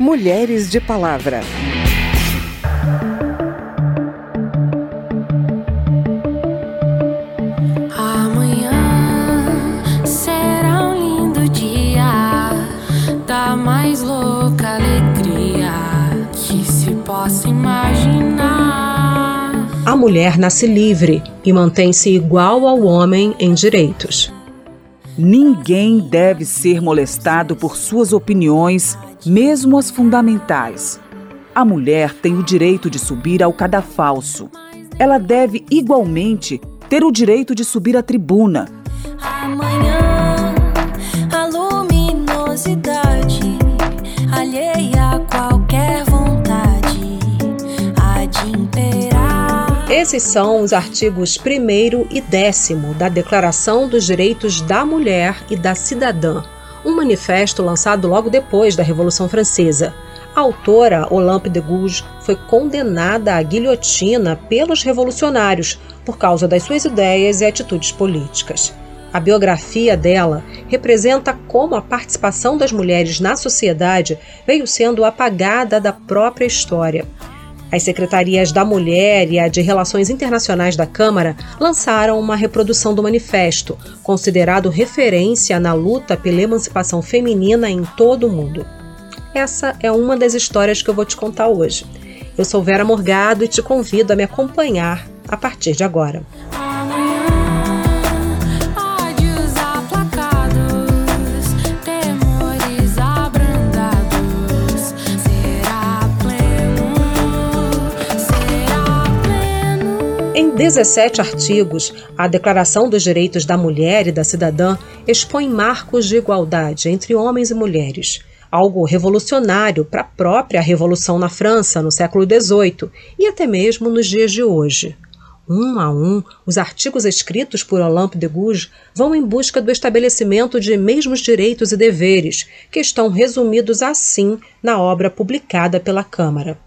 Mulheres de Palavra. Amanhã será um lindo dia da mais louca alegria que se possa imaginar. A mulher nasce livre e mantém-se igual ao homem em direitos. Ninguém deve ser molestado por suas opiniões, mesmo as fundamentais. A mulher tem o direito de subir ao cadafalso. Ela deve igualmente ter o direito de subir à tribuna. Amanhã Esses são os artigos 1 e 10 da Declaração dos Direitos da Mulher e da Cidadã, um manifesto lançado logo depois da Revolução Francesa. A autora, Olympe de Gouges, foi condenada à guilhotina pelos revolucionários por causa das suas ideias e atitudes políticas. A biografia dela representa como a participação das mulheres na sociedade veio sendo apagada da própria história. As secretarias da Mulher e a de Relações Internacionais da Câmara lançaram uma reprodução do manifesto, considerado referência na luta pela emancipação feminina em todo o mundo. Essa é uma das histórias que eu vou te contar hoje. Eu sou Vera Morgado e te convido a me acompanhar a partir de agora. 17 artigos, a Declaração dos Direitos da Mulher e da Cidadã expõe marcos de igualdade entre homens e mulheres, algo revolucionário para a própria Revolução na França no século XVIII e até mesmo nos dias de hoje. Um a um, os artigos escritos por Olympe de Gouges vão em busca do estabelecimento de mesmos direitos e deveres, que estão resumidos assim na obra publicada pela Câmara.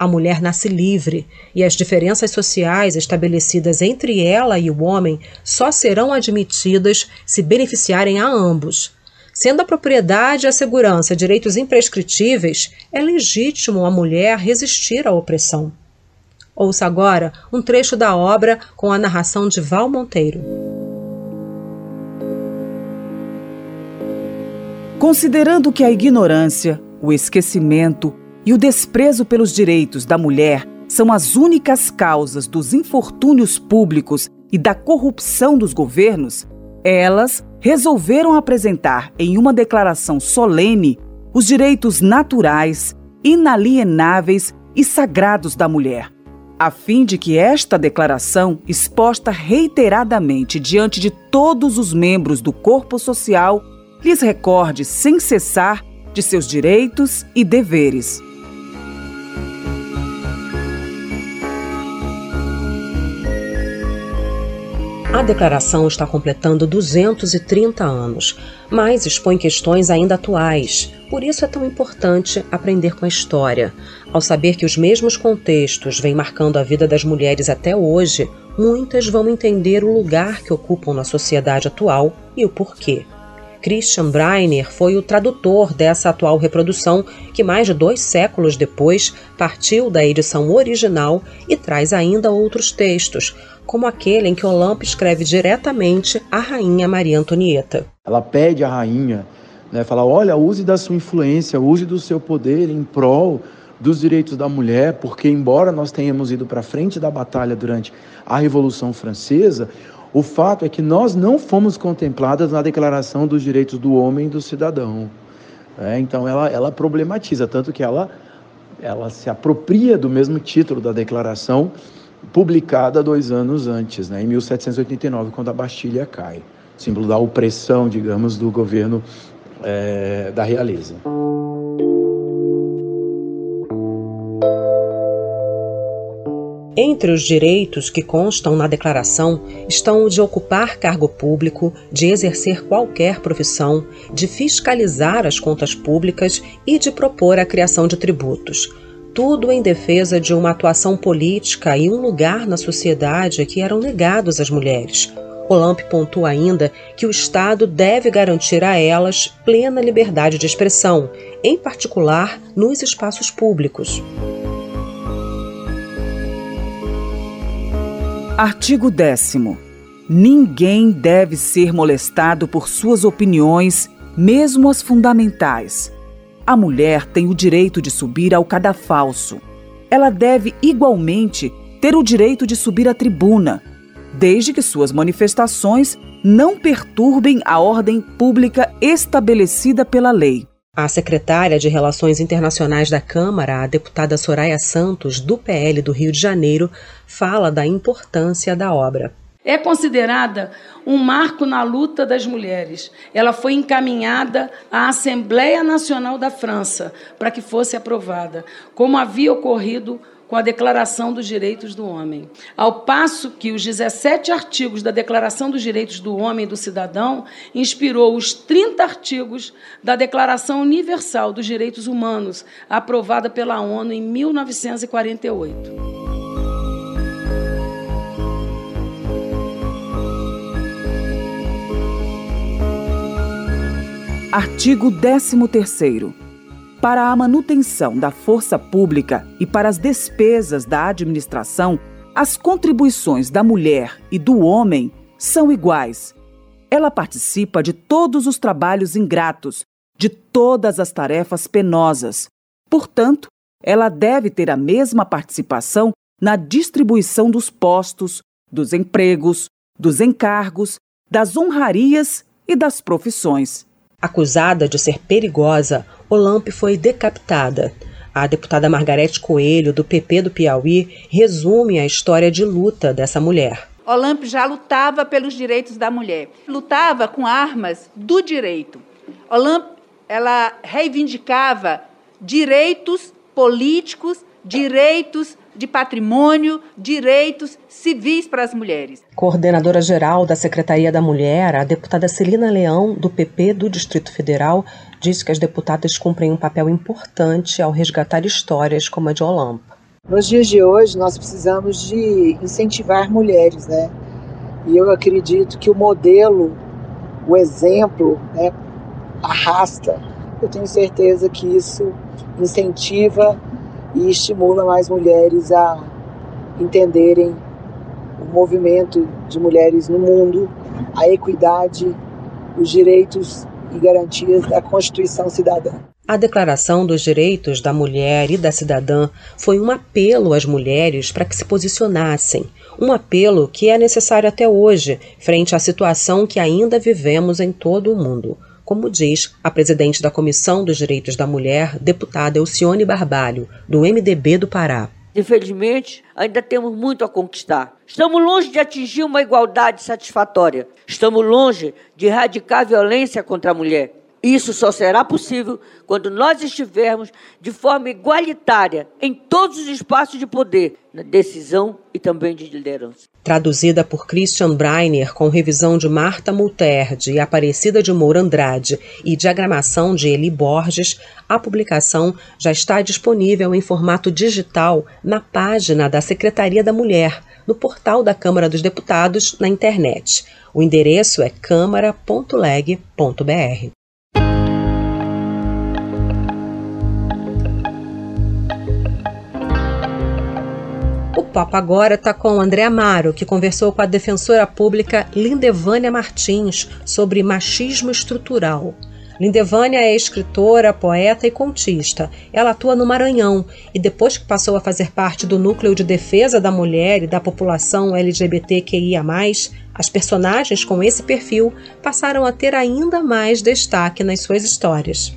A mulher nasce livre e as diferenças sociais estabelecidas entre ela e o homem só serão admitidas se beneficiarem a ambos. Sendo a propriedade e a segurança direitos imprescritíveis, é legítimo a mulher resistir à opressão. Ouça agora um trecho da obra com a narração de Val Monteiro. Considerando que a ignorância, o esquecimento e o desprezo pelos direitos da mulher são as únicas causas dos infortúnios públicos e da corrupção dos governos, elas resolveram apresentar em uma declaração solene os direitos naturais, inalienáveis e sagrados da mulher, a fim de que esta declaração, exposta reiteradamente diante de todos os membros do corpo social, lhes recorde sem cessar de seus direitos e deveres. A declaração está completando 230 anos, mas expõe questões ainda atuais. Por isso é tão importante aprender com a história. Ao saber que os mesmos contextos vêm marcando a vida das mulheres até hoje, muitas vão entender o lugar que ocupam na sociedade atual e o porquê. Christian Breiner foi o tradutor dessa atual reprodução, que mais de dois séculos depois partiu da edição original e traz ainda outros textos, como aquele em que Olympe escreve diretamente à rainha Maria Antonieta. Ela pede à rainha, né, fala, olha, use da sua influência, use do seu poder em prol dos direitos da mulher, porque embora nós tenhamos ido para frente da batalha durante a Revolução Francesa, o fato é que nós não fomos contempladas na Declaração dos Direitos do Homem e do Cidadão. É, então ela, ela problematiza, tanto que ela, ela se apropria do mesmo título da declaração publicada dois anos antes, né, em 1789, quando a Bastilha cai, símbolo da opressão, digamos, do governo é, da realeza. Entre os direitos que constam na declaração estão o de ocupar cargo público, de exercer qualquer profissão, de fiscalizar as contas públicas e de propor a criação de tributos. Tudo em defesa de uma atuação política e um lugar na sociedade que eram negados às mulheres. Olamp pontua ainda que o Estado deve garantir a elas plena liberdade de expressão, em particular nos espaços públicos. Artigo 10. Ninguém deve ser molestado por suas opiniões, mesmo as fundamentais. A mulher tem o direito de subir ao cadafalso. Ela deve igualmente ter o direito de subir à tribuna, desde que suas manifestações não perturbem a ordem pública estabelecida pela lei. A secretária de Relações Internacionais da Câmara, a deputada Soraya Santos, do PL do Rio de Janeiro, fala da importância da obra. É considerada um marco na luta das mulheres. Ela foi encaminhada à Assembleia Nacional da França para que fosse aprovada, como havia ocorrido com a Declaração dos Direitos do Homem. Ao passo que os 17 artigos da Declaração dos Direitos do Homem e do Cidadão inspirou os 30 artigos da Declaração Universal dos Direitos Humanos, aprovada pela ONU em 1948. Artigo 13 para a manutenção da força pública e para as despesas da administração, as contribuições da mulher e do homem são iguais. Ela participa de todos os trabalhos ingratos, de todas as tarefas penosas. Portanto, ela deve ter a mesma participação na distribuição dos postos, dos empregos, dos encargos, das honrarias e das profissões. Acusada de ser perigosa, Olamp foi decapitada. A deputada Margarete Coelho, do PP do Piauí, resume a história de luta dessa mulher. Olamp já lutava pelos direitos da mulher, lutava com armas do direito. Olamp ela reivindicava direitos políticos, direitos de patrimônio, direitos civis para as mulheres. Coordenadora geral da Secretaria da Mulher, a deputada Celina Leão, do PP do Distrito Federal, disse que as deputadas cumprem um papel importante ao resgatar histórias como a de Olampo. Nos dias de hoje, nós precisamos de incentivar mulheres, né? E eu acredito que o modelo, o exemplo, né, arrasta. Eu tenho certeza que isso incentiva e estimula mais mulheres a entenderem o movimento de mulheres no mundo, a equidade, os direitos e garantias da Constituição Cidadã. A Declaração dos Direitos da Mulher e da Cidadã foi um apelo às mulheres para que se posicionassem, um apelo que é necessário até hoje, frente à situação que ainda vivemos em todo o mundo como diz a presidente da Comissão dos Direitos da Mulher, deputada Elcione Barbalho, do MDB do Pará. Infelizmente, ainda temos muito a conquistar. Estamos longe de atingir uma igualdade satisfatória. Estamos longe de erradicar a violência contra a mulher. Isso só será possível quando nós estivermos de forma igualitária em todos os espaços de poder, na decisão e também de liderança. Traduzida por Christian Breiner, com revisão de Marta Multerde e Aparecida de Moura Andrade e diagramação de Eli Borges, a publicação já está disponível em formato digital na página da Secretaria da Mulher, no portal da Câmara dos Deputados, na internet. O endereço é câmara.leg.br. papo agora está com André Amaro, que conversou com a defensora pública Lindevânia Martins sobre machismo estrutural. Lindevânia é escritora, poeta e contista. Ela atua no Maranhão e depois que passou a fazer parte do núcleo de defesa da mulher e da população LGBTQIA+, as personagens com esse perfil passaram a ter ainda mais destaque nas suas histórias.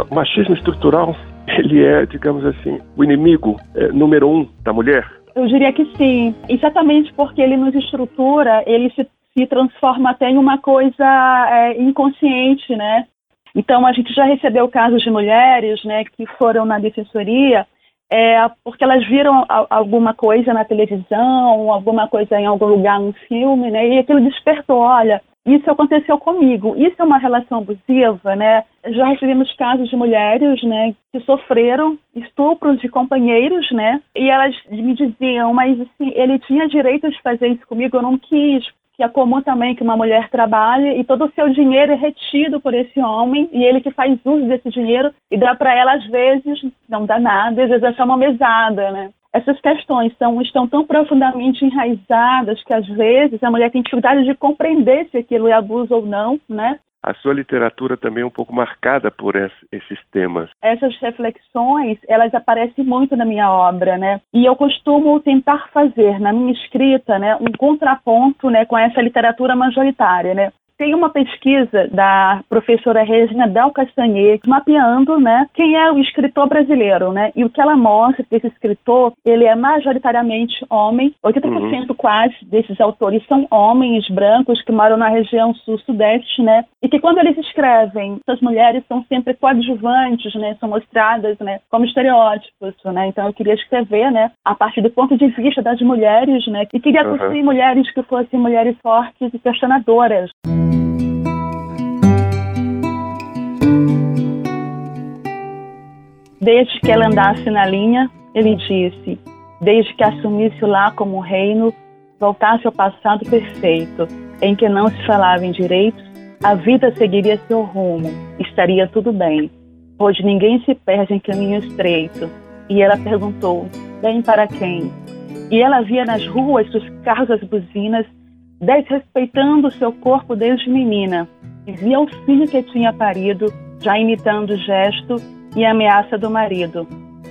O machismo estrutural ele é, digamos assim, o inimigo é, número um da mulher? Eu diria que sim, exatamente porque ele nos estrutura, ele se, se transforma até em uma coisa é, inconsciente, né? Então a gente já recebeu casos de mulheres, né, que foram na defensoria é, porque elas viram alguma coisa na televisão, alguma coisa em algum lugar, um filme, né? E aquilo despertou, olha, Isso aconteceu comigo. Isso é uma relação abusiva, né? Já recebemos casos de mulheres, né, que sofreram estupros de companheiros, né? E elas me diziam, mas assim, ele tinha direito de fazer isso comigo, eu não quis. Que é comum também que uma mulher trabalhe e todo o seu dinheiro é retido por esse homem e ele que faz uso desse dinheiro e dá para ela às vezes, não dá nada, às vezes é só uma mesada, né? Essas questões são, estão tão profundamente enraizadas que às vezes a mulher tem dificuldade de compreender se aquilo é abuso ou não, né? A sua literatura também é um pouco marcada por esses temas. Essas reflexões, elas aparecem muito na minha obra, né? E eu costumo tentar fazer na minha escrita, né, um contraponto, né, com essa literatura majoritária, né? Tem uma pesquisa da professora Regina Del Castanhet mapeando, né, quem é o escritor brasileiro, né? E o que ela mostra que esse escritor, ele é majoritariamente homem, 80% uhum. quase desses autores são homens brancos que moram na região sul-sudeste, né? E que quando eles escrevem, essas mulheres são sempre coadjuvantes, né? São mostradas, né, como estereótipos, né? Então eu queria escrever, né, a partir do ponto de vista das mulheres, né? E queria uhum. construir mulheres que fossem mulheres fortes e questionadoras. Desde que ela andasse na linha, ele disse, desde que assumisse lá como reino, voltasse ao passado perfeito, em que não se falava em direitos, a vida seguiria seu rumo, estaria tudo bem, pois ninguém se perde em caminho estreito. E ela perguntou, bem para quem? E ela via nas ruas os carros as buzinas, desrespeitando seu corpo desde menina, via o filho que tinha parido, já imitando o gesto e ameaça do marido,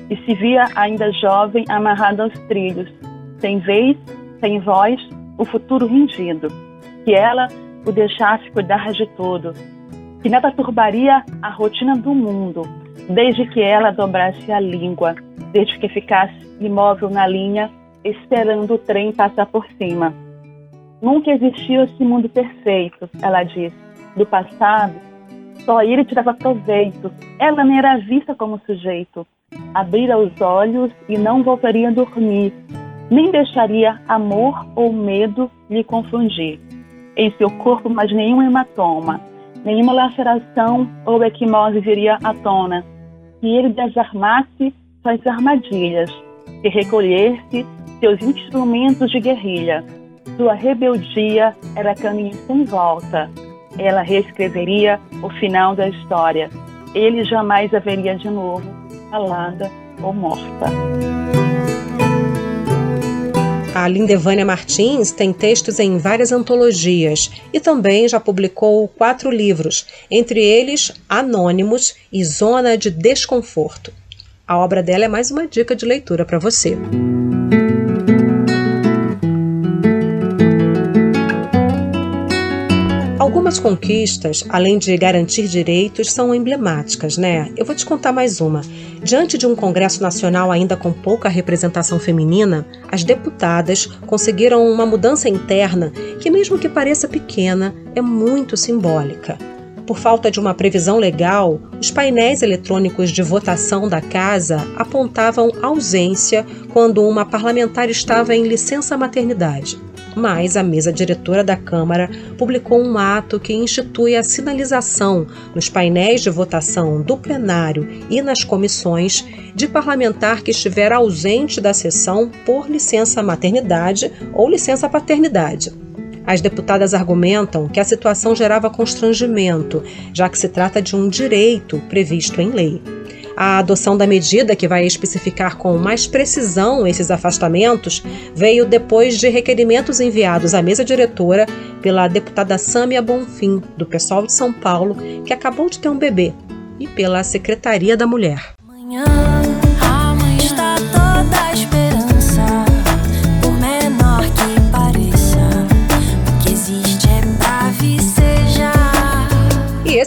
e se via ainda jovem amarrado aos trilhos, sem vez, sem voz, o futuro rendido, que ela o deixasse cuidar de tudo, que nada turbaria a rotina do mundo, desde que ela dobrasse a língua, desde que ficasse imóvel na linha, esperando o trem passar por cima. Nunca existiu esse mundo perfeito, ela disse, do passado só ele tirava proveito. Ela nem era vista como sujeito. Abrira os olhos e não voltaria a dormir, nem deixaria amor ou medo lhe confundir. Em seu corpo, mais nenhum hematoma, nenhuma laceração ou equimose viria à tona. Que ele desarmasse suas armadilhas, que recolhesse seus instrumentos de guerrilha. Sua rebeldia era caminho sem volta ela reescreveria o final da história. Ele jamais haveria de novo calada ou morta. A Lindevânia Martins tem textos em várias antologias e também já publicou quatro livros, entre eles Anônimos e Zona de Desconforto. A obra dela é mais uma dica de leitura para você. Algumas conquistas, além de garantir direitos, são emblemáticas, né? Eu vou te contar mais uma. Diante de um Congresso Nacional ainda com pouca representação feminina, as deputadas conseguiram uma mudança interna que, mesmo que pareça pequena, é muito simbólica. Por falta de uma previsão legal, os painéis eletrônicos de votação da casa apontavam ausência quando uma parlamentar estava em licença maternidade mas a mesa diretora da Câmara publicou um ato que institui a sinalização nos painéis de votação do plenário e nas comissões de parlamentar que estiver ausente da sessão por licença maternidade ou licença paternidade. As deputadas argumentam que a situação gerava constrangimento, já que se trata de um direito previsto em lei. A adoção da medida, que vai especificar com mais precisão esses afastamentos, veio depois de requerimentos enviados à mesa diretora pela deputada Sâmia Bonfim, do pessoal de São Paulo, que acabou de ter um bebê, e pela Secretaria da Mulher.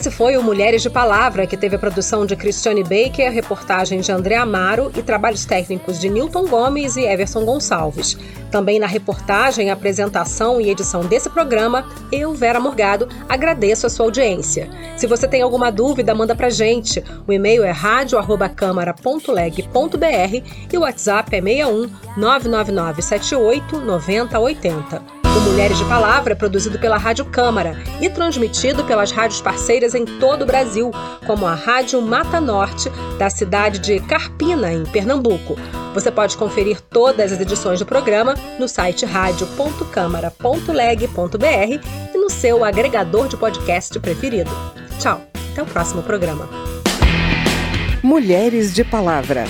Esse foi o Mulheres de Palavra, que teve a produção de Cristiane Baker, reportagem de André Amaro e trabalhos técnicos de Newton Gomes e Everson Gonçalves. Também na reportagem, apresentação e edição desse programa, eu, Vera Morgado, agradeço a sua audiência. Se você tem alguma dúvida, manda pra gente. O e-mail é radio@câmara.leg.br e o WhatsApp é 61 99978 9080. O Mulheres de Palavra é produzido pela Rádio Câmara e transmitido pelas rádios parceiras em todo o Brasil, como a Rádio Mata Norte, da cidade de Carpina, em Pernambuco. Você pode conferir todas as edições do programa no site radio.câmara.leg.br e no seu agregador de podcast preferido. Tchau, até o próximo programa. Mulheres de Palavra.